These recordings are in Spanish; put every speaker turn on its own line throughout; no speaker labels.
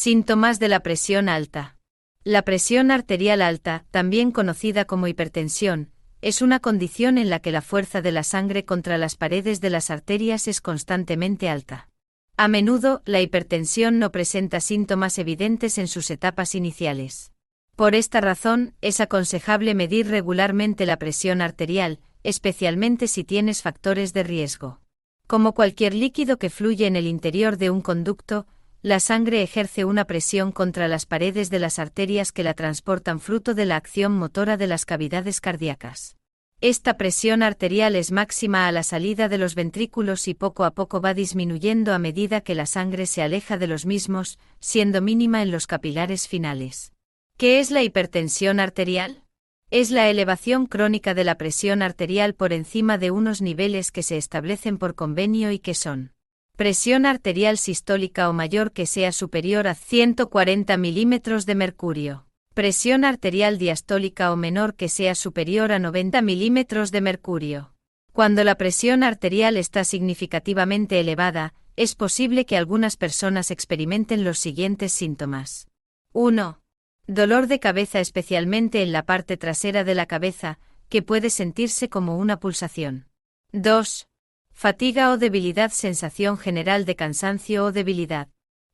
Síntomas de la presión alta. La presión arterial alta, también conocida como hipertensión, es una condición en la que la fuerza de la sangre contra las paredes de las arterias es constantemente alta. A menudo, la hipertensión no presenta síntomas evidentes en sus etapas iniciales. Por esta razón, es aconsejable medir regularmente la presión arterial, especialmente si tienes factores de riesgo. Como cualquier líquido que fluye en el interior de un conducto, la sangre ejerce una presión contra las paredes de las arterias que la transportan fruto de la acción motora de las cavidades cardíacas. Esta presión arterial es máxima a la salida de los ventrículos y poco a poco va disminuyendo a medida que la sangre se aleja de los mismos, siendo mínima en los capilares finales. ¿Qué es la hipertensión arterial? Es la elevación crónica de la presión arterial por encima de unos niveles que se establecen por convenio y que son presión arterial sistólica o mayor que sea superior a 140 milímetros de mercurio, presión arterial diastólica o menor que sea superior a 90 milímetros de mercurio. Cuando la presión arterial está significativamente elevada, es posible que algunas personas experimenten los siguientes síntomas. 1. Dolor de cabeza especialmente en la parte trasera de la cabeza, que puede sentirse como una pulsación. 2 Fatiga o debilidad, sensación general de cansancio o debilidad.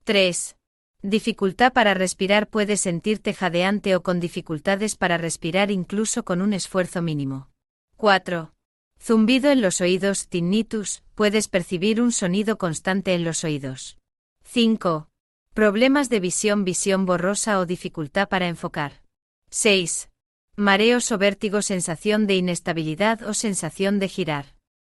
3. Dificultad para respirar, puedes sentirte jadeante o con dificultades para respirar incluso con un esfuerzo mínimo. 4. Zumbido en los oídos, tinnitus, puedes percibir un sonido constante en los oídos. 5. Problemas de visión, visión borrosa o dificultad para enfocar. 6. Mareos o vértigo, sensación de inestabilidad o sensación de girar.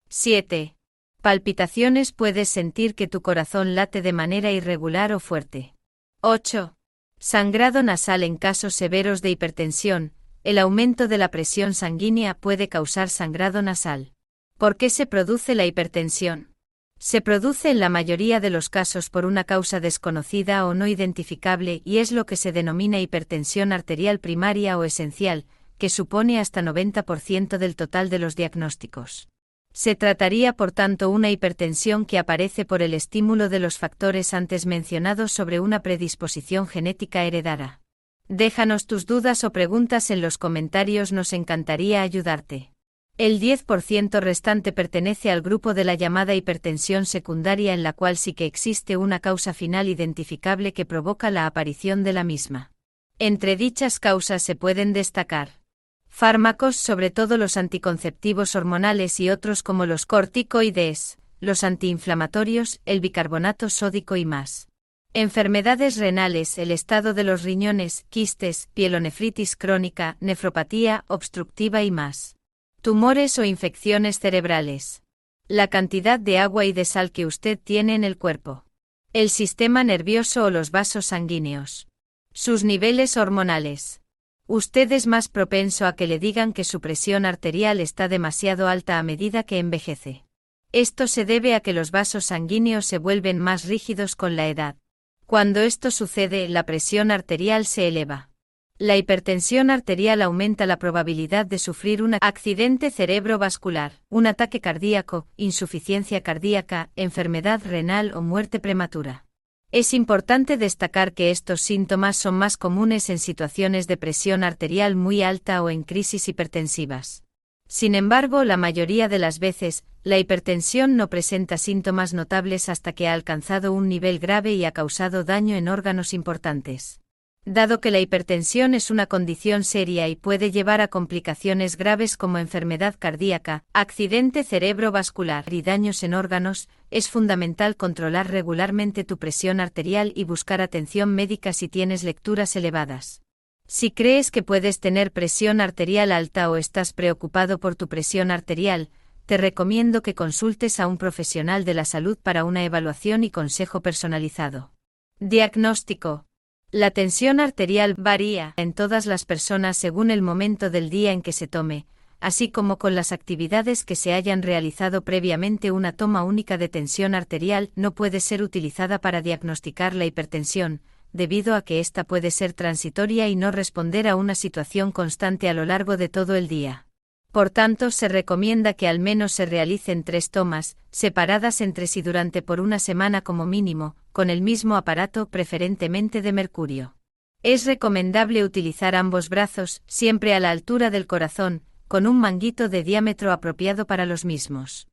7. Palpitaciones puedes sentir que tu corazón late de manera irregular o fuerte. 8. Sangrado nasal en casos severos de hipertensión, el aumento de la presión sanguínea puede causar sangrado nasal. ¿Por qué se produce la hipertensión? Se produce en la mayoría de los casos por una causa desconocida o no identificable y es lo que se denomina hipertensión arterial primaria o esencial, que supone hasta 90% del total de los diagnósticos. Se trataría por tanto una hipertensión que aparece por el estímulo de los factores antes mencionados sobre una predisposición genética heredada. Déjanos tus dudas o preguntas en los comentarios, nos encantaría ayudarte. El 10% restante pertenece al grupo de la llamada hipertensión secundaria en la cual sí que existe una causa final identificable que provoca la aparición de la misma. Entre dichas causas se pueden destacar Fármacos, sobre todo los anticonceptivos hormonales y otros como los corticoides, los antiinflamatorios, el bicarbonato sódico y más. Enfermedades renales, el estado de los riñones, quistes, pielonefritis crónica, nefropatía obstructiva y más. Tumores o infecciones cerebrales. La cantidad de agua y de sal que usted tiene en el cuerpo. El sistema nervioso o los vasos sanguíneos. Sus niveles hormonales usted es más propenso a que le digan que su presión arterial está demasiado alta a medida que envejece. Esto se debe a que los vasos sanguíneos se vuelven más rígidos con la edad. Cuando esto sucede, la presión arterial se eleva. La hipertensión arterial aumenta la probabilidad de sufrir un accidente cerebrovascular, un ataque cardíaco, insuficiencia cardíaca, enfermedad renal o muerte prematura. Es importante destacar que estos síntomas son más comunes en situaciones de presión arterial muy alta o en crisis hipertensivas. Sin embargo, la mayoría de las veces, la hipertensión no presenta síntomas notables hasta que ha alcanzado un nivel grave y ha causado daño en órganos importantes. Dado que la hipertensión es una condición seria y puede llevar a complicaciones graves como enfermedad cardíaca, accidente cerebrovascular y daños en órganos, es fundamental controlar regularmente tu presión arterial y buscar atención médica si tienes lecturas elevadas. Si crees que puedes tener presión arterial alta o estás preocupado por tu presión arterial, te recomiendo que consultes a un profesional de la salud para una evaluación y consejo personalizado. Diagnóstico la tensión arterial varía en todas las personas según el momento del día en que se tome, así como con las actividades que se hayan realizado previamente. Una toma única de tensión arterial no puede ser utilizada para diagnosticar la hipertensión, debido a que ésta puede ser transitoria y no responder a una situación constante a lo largo de todo el día. Por tanto, se recomienda que al menos se realicen tres tomas, separadas entre sí durante por una semana como mínimo, con el mismo aparato preferentemente de mercurio. Es recomendable utilizar ambos brazos, siempre a la altura del corazón, con un manguito de diámetro apropiado para los mismos.